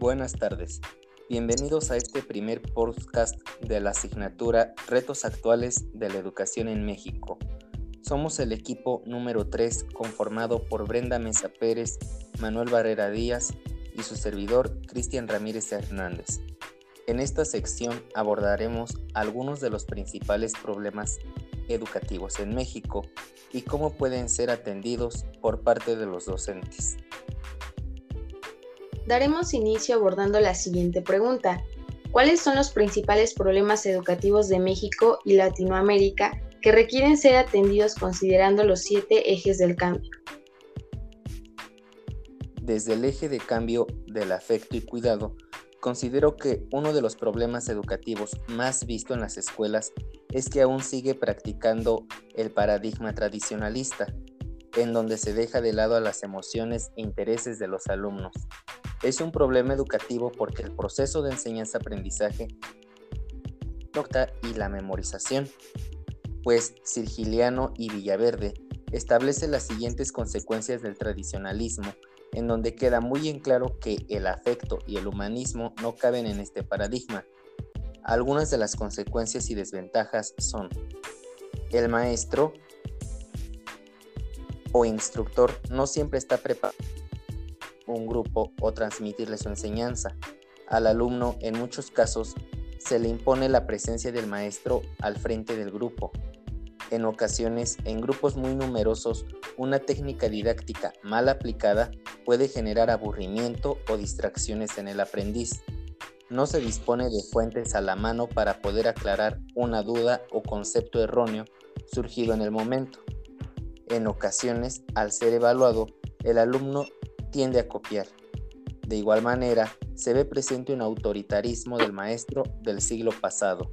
Buenas tardes. Bienvenidos a este primer podcast de la asignatura Retos Actuales de la Educación en México. Somos el equipo número 3 conformado por Brenda Mesa Pérez, Manuel Barrera Díaz y su servidor Cristian Ramírez Hernández. En esta sección abordaremos algunos de los principales problemas educativos en México y cómo pueden ser atendidos por parte de los docentes daremos inicio abordando la siguiente pregunta. ¿Cuáles son los principales problemas educativos de México y Latinoamérica que requieren ser atendidos considerando los siete ejes del cambio? Desde el eje de cambio del afecto y cuidado, considero que uno de los problemas educativos más visto en las escuelas es que aún sigue practicando el paradigma tradicionalista, en donde se deja de lado a las emociones e intereses de los alumnos. Es un problema educativo porque el proceso de enseñanza-aprendizaje y la memorización, pues Sirgiliano y Villaverde establece las siguientes consecuencias del tradicionalismo, en donde queda muy en claro que el afecto y el humanismo no caben en este paradigma. Algunas de las consecuencias y desventajas son el maestro o instructor no siempre está preparado un grupo o transmitirle su enseñanza. Al alumno, en muchos casos, se le impone la presencia del maestro al frente del grupo. En ocasiones, en grupos muy numerosos, una técnica didáctica mal aplicada puede generar aburrimiento o distracciones en el aprendiz. No se dispone de fuentes a la mano para poder aclarar una duda o concepto erróneo surgido en el momento. En ocasiones, al ser evaluado, el alumno tiende a copiar. De igual manera, se ve presente un autoritarismo del maestro del siglo pasado.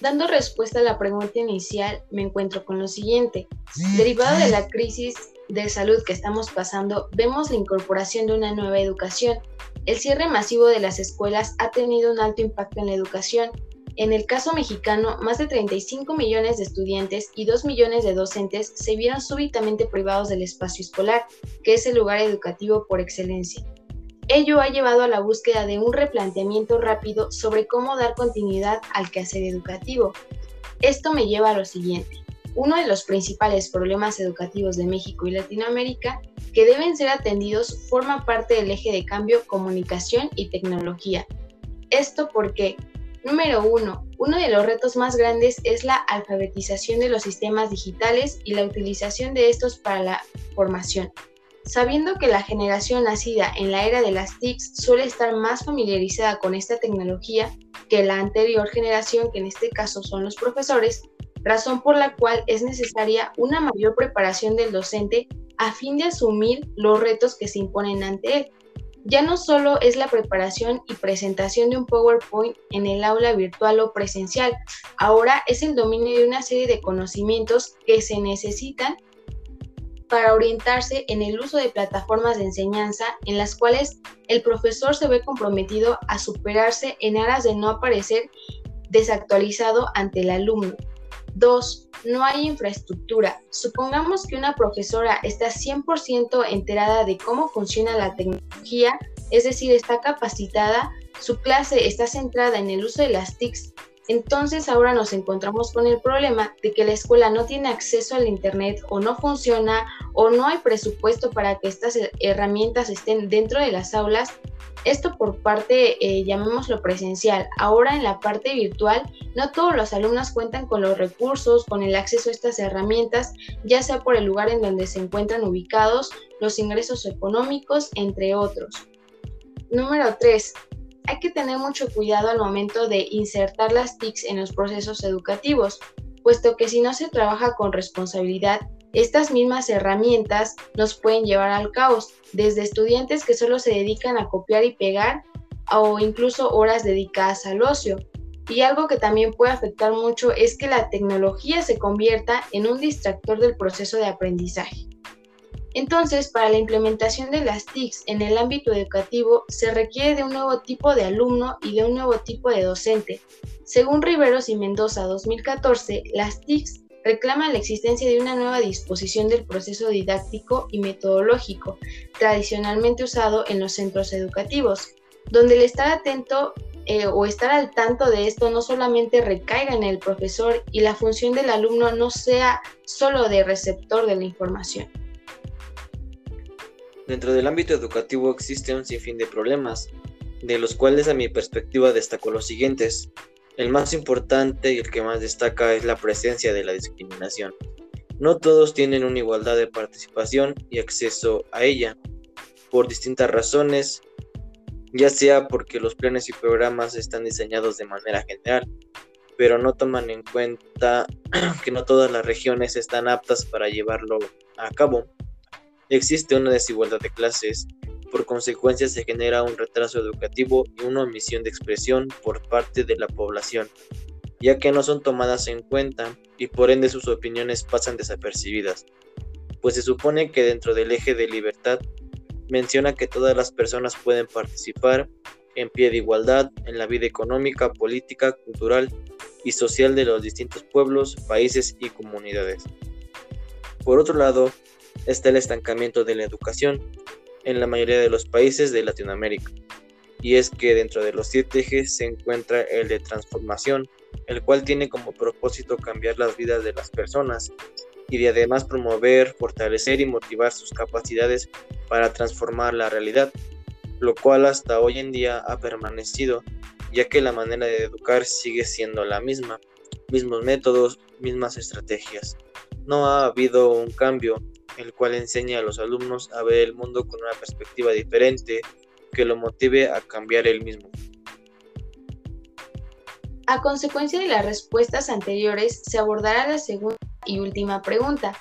Dando respuesta a la pregunta inicial, me encuentro con lo siguiente. Derivado de la crisis de salud que estamos pasando, vemos la incorporación de una nueva educación. El cierre masivo de las escuelas ha tenido un alto impacto en la educación, en el caso mexicano, más de 35 millones de estudiantes y 2 millones de docentes se vieron súbitamente privados del espacio escolar, que es el lugar educativo por excelencia. Ello ha llevado a la búsqueda de un replanteamiento rápido sobre cómo dar continuidad al quehacer educativo. Esto me lleva a lo siguiente. Uno de los principales problemas educativos de México y Latinoamérica que deben ser atendidos forma parte del eje de cambio comunicación y tecnología. Esto porque Número 1. Uno de los retos más grandes es la alfabetización de los sistemas digitales y la utilización de estos para la formación. Sabiendo que la generación nacida en la era de las TICs suele estar más familiarizada con esta tecnología que la anterior generación, que en este caso son los profesores, razón por la cual es necesaria una mayor preparación del docente a fin de asumir los retos que se imponen ante él ya no solo es la preparación y presentación de un PowerPoint en el aula virtual o presencial, ahora es el dominio de una serie de conocimientos que se necesitan para orientarse en el uso de plataformas de enseñanza en las cuales el profesor se ve comprometido a superarse en aras de no aparecer desactualizado ante el alumno. 2. No hay infraestructura. Supongamos que una profesora está 100% enterada de cómo funciona la tecnología, es decir, está capacitada, su clase está centrada en el uso de las TICs, entonces ahora nos encontramos con el problema de que la escuela no tiene acceso al Internet o no funciona o no hay presupuesto para que estas herramientas estén dentro de las aulas esto por parte, eh, llamémoslo presencial. Ahora en la parte virtual, no todos los alumnos cuentan con los recursos, con el acceso a estas herramientas, ya sea por el lugar en donde se encuentran ubicados, los ingresos económicos, entre otros. Número 3. Hay que tener mucho cuidado al momento de insertar las TICs en los procesos educativos, puesto que si no se trabaja con responsabilidad, estas mismas herramientas nos pueden llevar al caos, desde estudiantes que solo se dedican a copiar y pegar o incluso horas dedicadas al ocio. Y algo que también puede afectar mucho es que la tecnología se convierta en un distractor del proceso de aprendizaje. Entonces, para la implementación de las TICs en el ámbito educativo se requiere de un nuevo tipo de alumno y de un nuevo tipo de docente. Según Riveros y Mendoza 2014, las TICs reclama la existencia de una nueva disposición del proceso didáctico y metodológico tradicionalmente usado en los centros educativos, donde el estar atento eh, o estar al tanto de esto no solamente recaiga en el profesor y la función del alumno no sea solo de receptor de la información. Dentro del ámbito educativo existe un sinfín de problemas, de los cuales a mi perspectiva destaco los siguientes. El más importante y el que más destaca es la presencia de la discriminación. No todos tienen una igualdad de participación y acceso a ella, por distintas razones, ya sea porque los planes y programas están diseñados de manera general, pero no toman en cuenta que no todas las regiones están aptas para llevarlo a cabo. Existe una desigualdad de clases por consecuencia se genera un retraso educativo y una omisión de expresión por parte de la población, ya que no son tomadas en cuenta y por ende sus opiniones pasan desapercibidas, pues se supone que dentro del eje de libertad menciona que todas las personas pueden participar en pie de igualdad en la vida económica, política, cultural y social de los distintos pueblos, países y comunidades. Por otro lado, está el estancamiento de la educación, en la mayoría de los países de Latinoamérica. Y es que dentro de los siete ejes se encuentra el de transformación, el cual tiene como propósito cambiar las vidas de las personas y de además promover, fortalecer y motivar sus capacidades para transformar la realidad, lo cual hasta hoy en día ha permanecido, ya que la manera de educar sigue siendo la misma, mismos métodos, mismas estrategias. No ha habido un cambio el cual enseña a los alumnos a ver el mundo con una perspectiva diferente que lo motive a cambiar el mismo. A consecuencia de las respuestas anteriores, se abordará la segunda y última pregunta.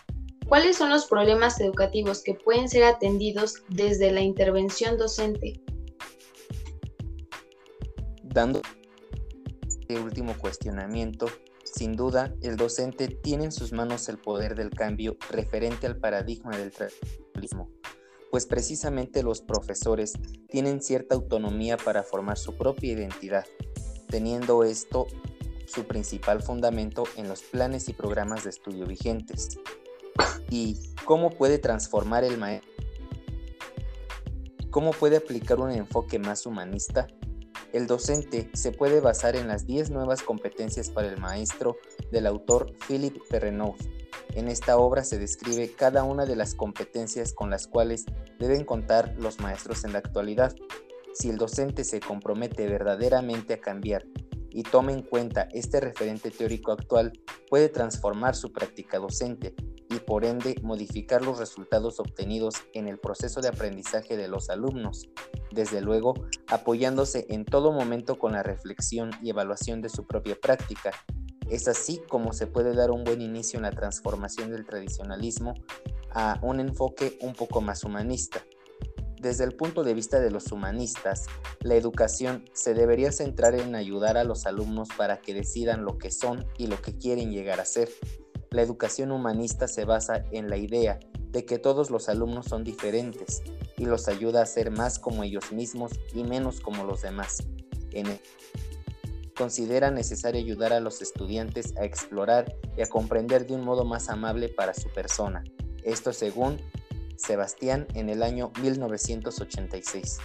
¿Cuáles son los problemas educativos que pueden ser atendidos desde la intervención docente? Dando este último cuestionamiento, sin duda, el docente tiene en sus manos el poder del cambio referente al paradigma del tradicionalismo, pues precisamente los profesores tienen cierta autonomía para formar su propia identidad, teniendo esto su principal fundamento en los planes y programas de estudio vigentes. ¿Y cómo puede transformar el maestro? ¿Cómo puede aplicar un enfoque más humanista? El docente se puede basar en las 10 nuevas competencias para el maestro del autor Philip Perrenot. En esta obra se describe cada una de las competencias con las cuales deben contar los maestros en la actualidad. Si el docente se compromete verdaderamente a cambiar y toma en cuenta este referente teórico actual, puede transformar su práctica docente y por ende modificar los resultados obtenidos en el proceso de aprendizaje de los alumnos desde luego apoyándose en todo momento con la reflexión y evaluación de su propia práctica. Es así como se puede dar un buen inicio en la transformación del tradicionalismo a un enfoque un poco más humanista. Desde el punto de vista de los humanistas, la educación se debería centrar en ayudar a los alumnos para que decidan lo que son y lo que quieren llegar a ser. La educación humanista se basa en la idea de que todos los alumnos son diferentes y los ayuda a ser más como ellos mismos y menos como los demás. En considera necesario ayudar a los estudiantes a explorar y a comprender de un modo más amable para su persona. Esto según Sebastián en el año 1986.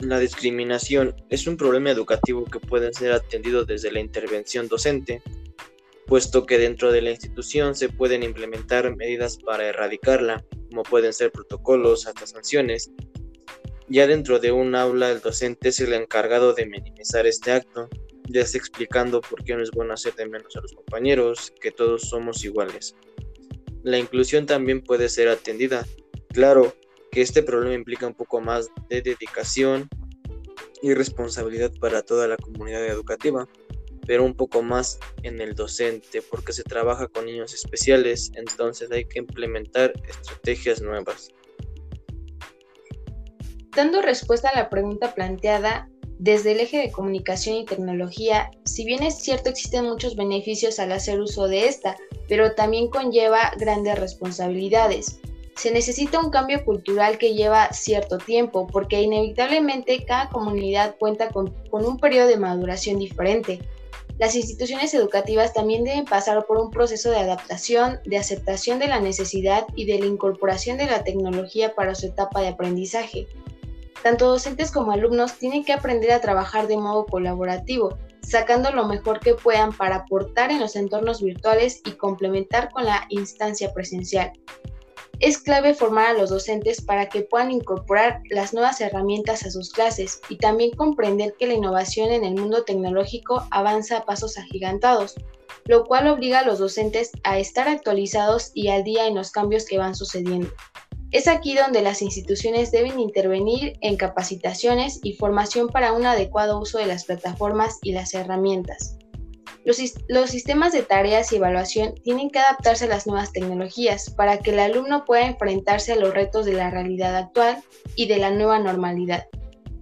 La discriminación es un problema educativo que puede ser atendido desde la intervención docente, puesto que dentro de la institución se pueden implementar medidas para erradicarla, como pueden ser protocolos hasta sanciones. Ya dentro de un aula el docente es el encargado de minimizar este acto, ya sea explicando por qué no es bueno hacer de menos a los compañeros, que todos somos iguales. La inclusión también puede ser atendida. Claro que este problema implica un poco más de dedicación y responsabilidad para toda la comunidad educativa pero un poco más en el docente, porque se trabaja con niños especiales, entonces hay que implementar estrategias nuevas. Dando respuesta a la pregunta planteada, desde el eje de comunicación y tecnología, si bien es cierto existen muchos beneficios al hacer uso de esta, pero también conlleva grandes responsabilidades. Se necesita un cambio cultural que lleva cierto tiempo, porque inevitablemente cada comunidad cuenta con, con un periodo de maduración diferente Las instituciones educativas también deben pasar por un proceso de adaptación, de aceptación de la necesidad y de la incorporación de la tecnología para su etapa de aprendizaje. Tanto docentes como alumnos tienen que aprender a trabajar de modo colaborativo, sacando lo mejor que puedan para aportar en los entornos virtuales y complementar con la instancia presencial. Es clave formar a los docentes para que puedan incorporar las nuevas herramientas a sus clases y también comprender que la innovación en el mundo tecnológico avanza a pasos agigantados, lo cual obliga a los docentes a estar actualizados y al día en los cambios que van sucediendo. Es aquí donde las instituciones deben intervenir en capacitaciones y formación para un adecuado uso de las plataformas y las herramientas. Los, sistemas de tareas y evaluación tienen que adaptarse a las nuevas tecnologías para que el alumno pueda enfrentarse a los retos de la realidad actual y de la nueva normalidad.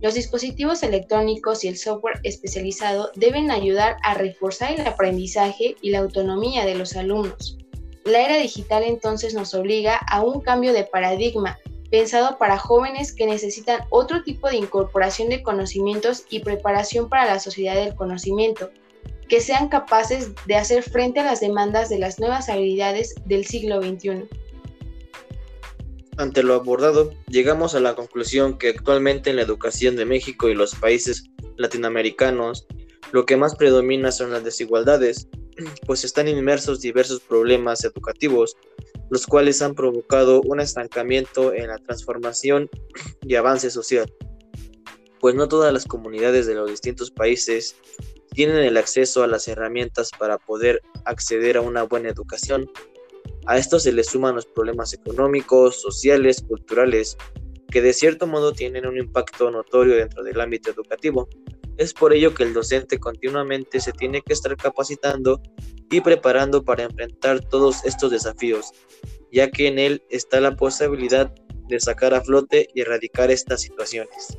Los dispositivos electrónicos y el software especializado deben ayudar a reforzar el aprendizaje y la autonomía de los alumnos. La era digital entonces nos obliga a un cambio de paradigma pensado para jóvenes que necesitan otro tipo de incorporación de conocimientos y preparación para la sociedad del conocimiento, que sean capaces de hacer frente a las demandas de las nuevas habilidades del siglo XXI. Ante lo abordado, llegamos a la conclusión que actualmente en la educación de México y los países latinoamericanos, lo que más predomina son las desigualdades, pues están inmersos diversos problemas educativos, los cuales han provocado un estancamiento en la transformación y avance social, pues no todas las comunidades de los distintos países tienen el acceso a las herramientas para poder acceder a una buena educación. A esto se le suman los problemas económicos, sociales, culturales, que de cierto modo tienen un impacto notorio dentro del ámbito educativo. Es por ello que el docente continuamente se tiene que estar capacitando y preparando para enfrentar todos estos desafíos, ya que en él está la posibilidad de sacar a flote y erradicar estas situaciones.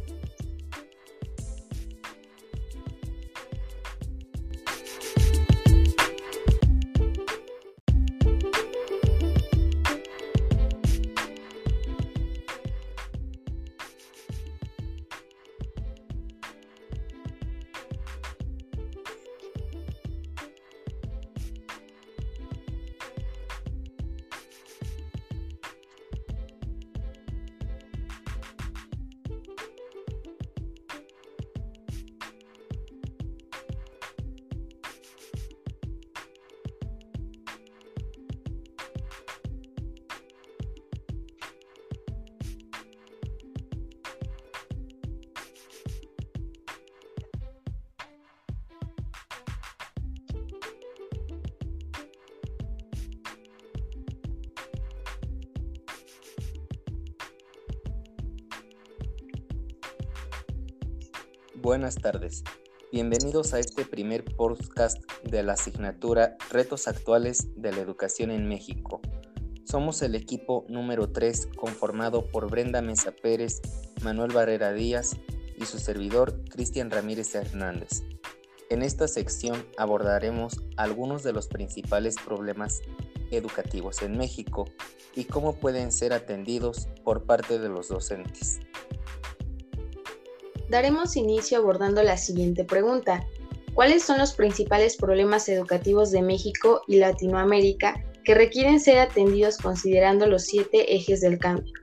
Buenas tardes. Bienvenidos a este primer podcast de la asignatura Retos Actuales de la Educación en México. Somos el equipo número 3 conformado por Brenda Mesa Pérez, Manuel Barrera Díaz y su servidor Cristian Ramírez Hernández. En esta sección abordaremos algunos de los principales problemas educativos en México y cómo pueden ser atendidos por parte de los docentes daremos inicio abordando la siguiente pregunta. ¿Cuáles son los principales problemas educativos de México y Latinoamérica que requieren ser atendidos considerando los siete ejes del cambio?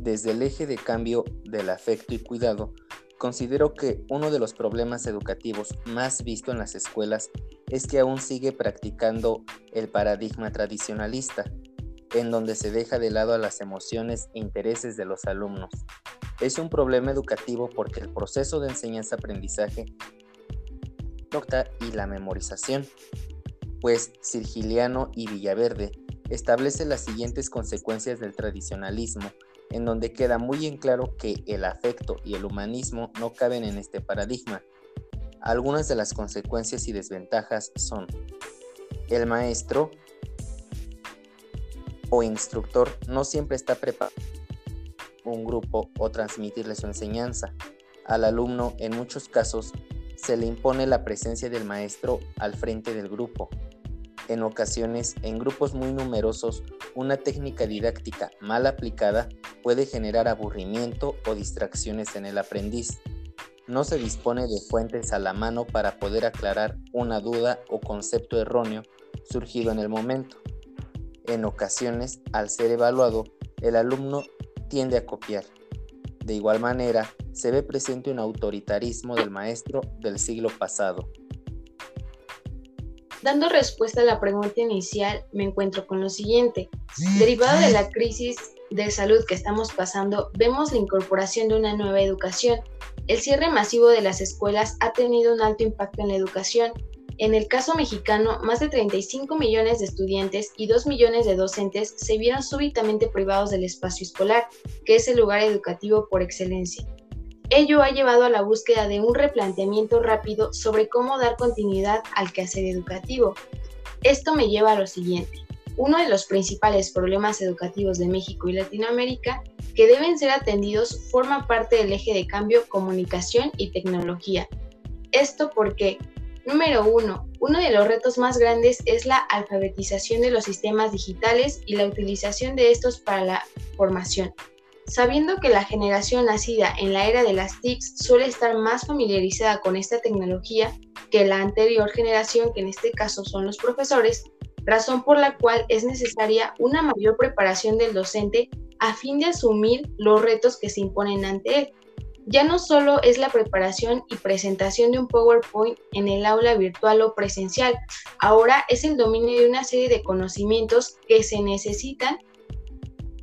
Desde el eje de cambio del afecto y cuidado, considero que uno de los problemas educativos más visto en las escuelas es que aún sigue practicando el paradigma tradicionalista, en donde se deja de lado a las emociones e intereses de los alumnos. Es un problema educativo porque el proceso de enseñanza-aprendizaje y la memorización, pues Sirgiliano y Villaverde establece las siguientes consecuencias del tradicionalismo, en donde queda muy en claro que el afecto y el humanismo no caben en este paradigma. Algunas de las consecuencias y desventajas son el maestro o instructor no siempre está preparado un grupo o transmitirle su enseñanza. Al alumno, en muchos casos, se le impone la presencia del maestro al frente del grupo. En ocasiones, en grupos muy numerosos, una técnica didáctica mal aplicada puede generar aburrimiento o distracciones en el aprendiz. no se dispone de fuentes a la mano para poder aclarar una duda o concepto erróneo surgido en el momento. En ocasiones, al ser evaluado, el alumno tiende a copiar. De igual manera, se ve presente un autoritarismo del maestro del siglo pasado. Dando respuesta a la pregunta inicial, me encuentro con lo siguiente. Derivado de la crisis de salud que estamos pasando, vemos la incorporación de una nueva educación. El cierre masivo de las escuelas ha tenido un alto impacto en la educación. En el caso mexicano, más de 35 millones de estudiantes y 2 millones de docentes se vieron súbitamente privados del espacio escolar, que es el lugar educativo por excelencia. Ello ha llevado a la búsqueda de un replanteamiento rápido sobre cómo dar continuidad al quehacer educativo. Esto me lleva a lo siguiente. Uno de los principales problemas educativos de México y Latinoamérica que deben ser atendidos forma parte del eje de cambio comunicación y tecnología. Esto porque, número uno, uno de los retos más grandes es la alfabetización de los sistemas digitales y la utilización de estos para la formación. Sabiendo que la generación nacida en la era de las TICs suele estar más familiarizada con esta tecnología que la anterior generación, que en este caso son los profesores, razón por la cual es necesaria una mayor preparación del docente a fin de asumir los retos que se imponen ante él. Ya no solo es la preparación y presentación de un PowerPoint en el aula virtual o presencial, ahora es el dominio de una serie de conocimientos que se necesitan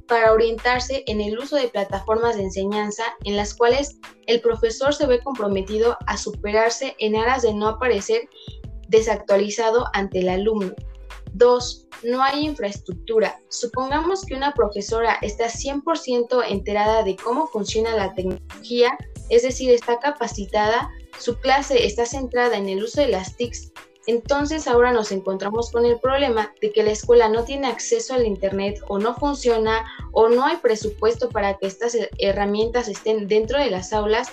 para orientarse en el uso de plataformas de enseñanza en las cuales el profesor se ve comprometido a superarse en aras de no aparecer desactualizado ante el alumno. 2. No hay infraestructura. Supongamos que una profesora está 100% enterada de cómo funciona la tecnología, es decir, está capacitada, su clase está centrada en el uso de las TICs. Entonces ahora nos encontramos con el problema de que la escuela no tiene acceso al Internet o no funciona o no hay presupuesto para que estas herramientas estén dentro de las aulas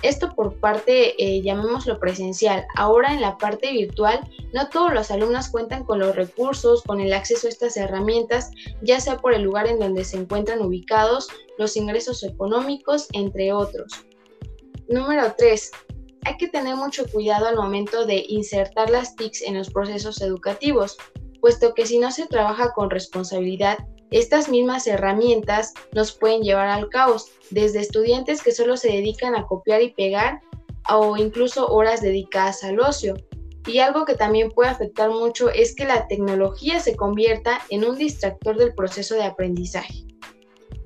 esto por parte, eh, llamémoslo presencial. Ahora en la parte virtual, no todos los alumnos cuentan con los recursos, con el acceso a estas herramientas, ya sea por el lugar en donde se encuentran ubicados, los ingresos económicos, entre otros. Número 3. Hay que tener mucho cuidado al momento de insertar las TICs en los procesos educativos, puesto que si no se trabaja con responsabilidad, estas mismas herramientas nos pueden llevar al caos, desde estudiantes que solo se dedican a copiar y pegar o incluso horas dedicadas al ocio. Y algo que también puede afectar mucho es que la tecnología se convierta en un distractor del proceso de aprendizaje.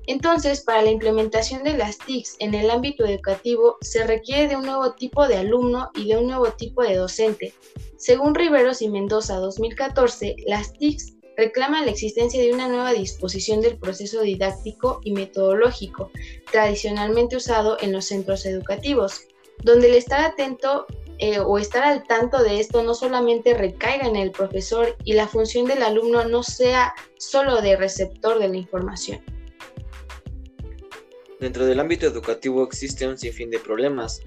Entonces, para la implementación de las TICs en el ámbito educativo se requiere de un nuevo tipo de alumno y de un nuevo tipo de docente. Según Riveros y Mendoza 2014, las TICs reclama la existencia de una nueva disposición del proceso didáctico y metodológico tradicionalmente usado en los centros educativos, donde el estar atento eh, o estar al tanto de esto no solamente recaiga en el profesor y la función del alumno no sea solo de receptor de la información. Dentro del ámbito educativo existe un sinfín de problemas,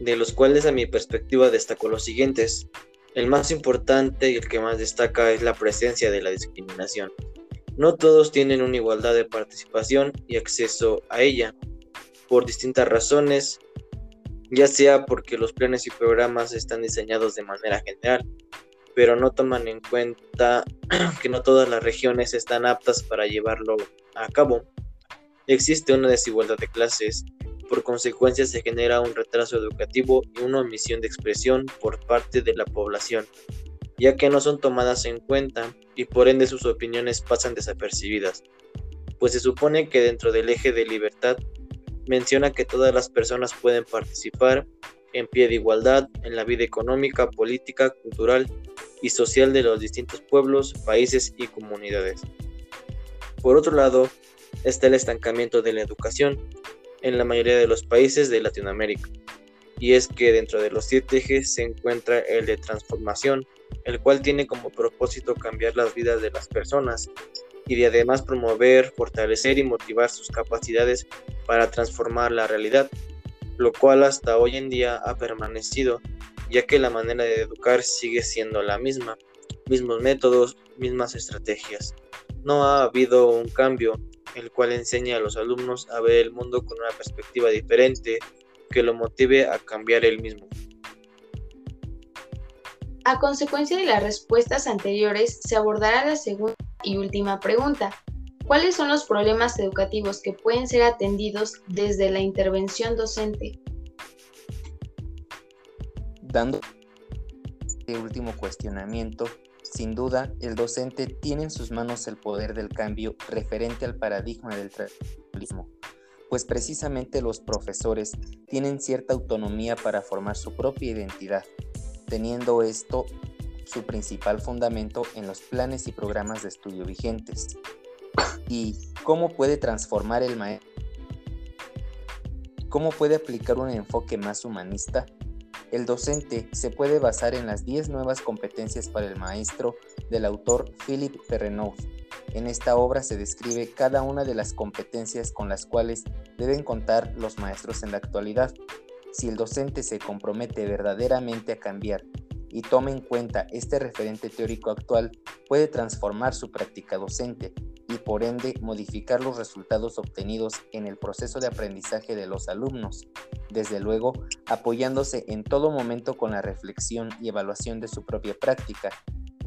de los cuales a mi perspectiva destaco los siguientes. El más importante y el que más destaca es la presencia de la discriminación. No todos tienen una igualdad de participación y acceso a ella, por distintas razones, ya sea porque los planes y programas están diseñados de manera general, pero no toman en cuenta que no todas las regiones están aptas para llevarlo a cabo. Existe una desigualdad de clases por consecuencia se genera un retraso educativo y una omisión de expresión por parte de la población, ya que no son tomadas en cuenta y por ende sus opiniones pasan desapercibidas, pues se supone que dentro del eje de libertad menciona que todas las personas pueden participar en pie de igualdad en la vida económica, política, cultural y social de los distintos pueblos, países y comunidades. Por otro lado, está el estancamiento de la educación, en la mayoría de los países de Latinoamérica. Y es que dentro de los siete ejes se encuentra el de transformación, el cual tiene como propósito cambiar las vidas de las personas y de además promover, fortalecer y motivar sus capacidades para transformar la realidad, lo cual hasta hoy en día ha permanecido, ya que la manera de educar sigue siendo la misma, mismos métodos, mismas estrategias. No ha habido un cambio el cual enseña a los alumnos a ver el mundo con una perspectiva diferente, que lo motive a cambiar el mismo. A consecuencia de las respuestas anteriores, se abordará la segunda y última pregunta. ¿Cuáles son los problemas educativos que pueden ser atendidos desde la intervención docente? Dando este último cuestionamiento, sin duda, el docente tiene en sus manos el poder del cambio referente al paradigma del tradicionalismo, pues precisamente los profesores tienen cierta autonomía para formar su propia identidad, teniendo esto su principal fundamento en los planes y programas de estudio vigentes. ¿Y cómo puede transformar el maestro? ¿Cómo puede aplicar un enfoque más humanista? El docente se puede basar en las 10 nuevas competencias para el maestro del autor Philip Perrenot. En esta obra se describe cada una de las competencias con las cuales deben contar los maestros en la actualidad. Si el docente se compromete verdaderamente a cambiar y toma en cuenta este referente teórico actual, puede transformar su práctica docente y por ende modificar los resultados obtenidos en el proceso de aprendizaje de los alumnos, desde luego apoyándose en todo momento con la reflexión y evaluación de su propia práctica.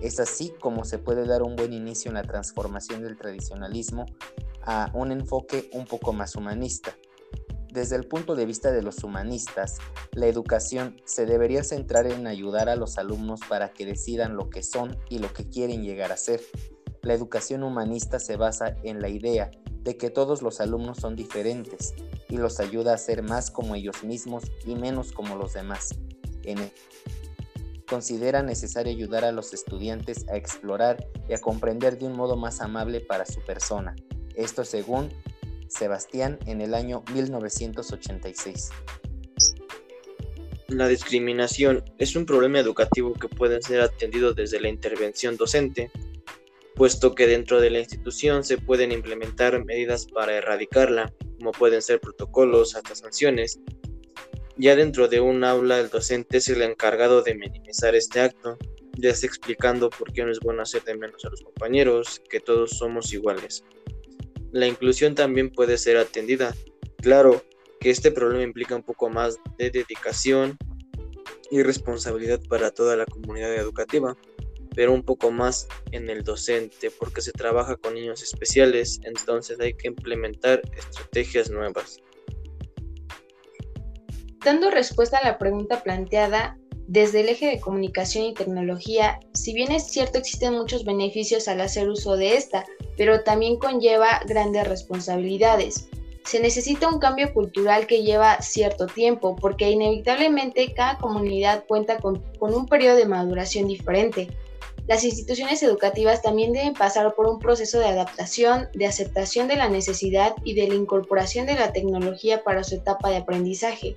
Es así como se puede dar un buen inicio en la transformación del tradicionalismo a un enfoque un poco más humanista. Desde el punto de vista de los humanistas, la educación se debería centrar en ayudar a los alumnos para que decidan lo que son y lo que quieren llegar a ser, la educación humanista se basa en la idea de que todos los alumnos son diferentes y los ayuda a ser más como ellos mismos y menos como los demás. En considera necesario ayudar a los estudiantes a explorar y a comprender de un modo más amable para su persona. Esto según Sebastián en el año 1986. La discriminación es un problema educativo que puede ser atendido desde la intervención docente puesto que dentro de la institución se pueden implementar medidas para erradicarla, como pueden ser protocolos hasta sanciones. Ya dentro de un aula el docente es el encargado de minimizar este acto, ya sea explicando por qué no es bueno hacer de menos a los compañeros, que todos somos iguales. La inclusión también puede ser atendida. Claro que este problema implica un poco más de dedicación y responsabilidad para toda la comunidad educativa pero un poco más en el docente porque se trabaja con niños especiales, entonces hay que implementar estrategias nuevas. Dando respuesta a la pregunta planteada, desde el eje de comunicación y tecnología, si bien es cierto existen muchos beneficios al hacer uso de esta, pero también conlleva grandes responsabilidades. Se necesita un cambio cultural que lleva cierto tiempo, porque inevitablemente cada comunidad cuenta con, con un periodo de maduración diferente, las instituciones educativas también deben pasar por un proceso de adaptación, de aceptación de la necesidad y de la incorporación de la tecnología para su etapa de aprendizaje.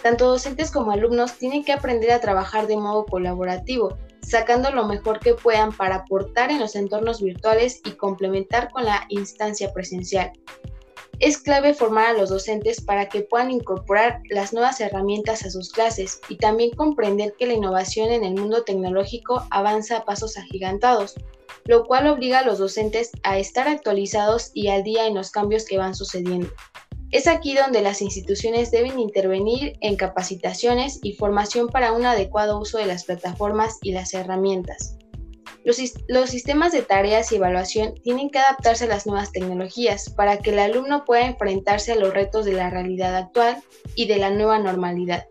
Tanto docentes como alumnos tienen que aprender a trabajar de modo colaborativo, sacando lo mejor que puedan para aportar en los entornos virtuales y complementar con la instancia presencial. Es clave formar a los docentes para que puedan incorporar las nuevas herramientas a sus clases y también comprender que la innovación en el mundo tecnológico avanza a pasos agigantados, lo cual obliga a los docentes a estar actualizados y al día en los cambios que van sucediendo. Es aquí donde las instituciones deben intervenir en capacitaciones y formación para un adecuado uso de las plataformas y las herramientas. Los, sistemas de tareas y evaluación tienen que adaptarse a las nuevas tecnologías para que el alumno pueda enfrentarse a los retos de la realidad actual y de la nueva normalidad.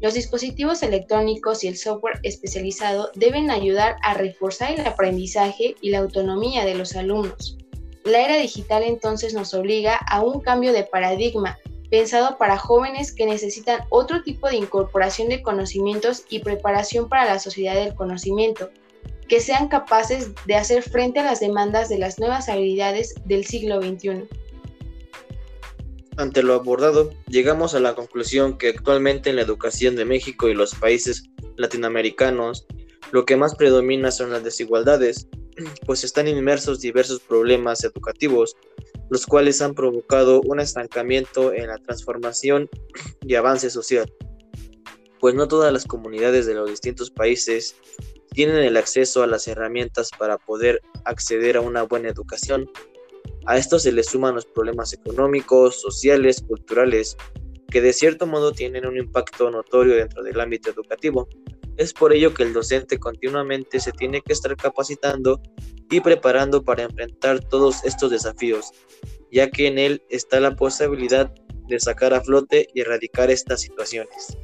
Los dispositivos electrónicos y el software especializado deben ayudar a reforzar el aprendizaje y la autonomía de los alumnos. La era digital entonces nos obliga a un cambio de paradigma pensado para jóvenes que necesitan otro tipo de incorporación de conocimientos y preparación para la sociedad del conocimiento, que sean capaces de hacer frente a las demandas de las nuevas habilidades del siglo XXI. Ante lo abordado, llegamos a la conclusión que actualmente en la educación de México y los países latinoamericanos, lo que más predomina son las desigualdades, pues están inmersos diversos problemas educativos, los cuales han provocado un estancamiento en la transformación y avance social, pues no todas las comunidades de los distintos países tienen el acceso a las herramientas para poder acceder a una buena educación. A esto se le suman los problemas económicos, sociales, culturales, que de cierto modo tienen un impacto notorio dentro del ámbito educativo. Es por ello que el docente continuamente se tiene que estar capacitando y preparando para enfrentar todos estos desafíos, ya que en él está la posibilidad de sacar a flote y erradicar estas situaciones.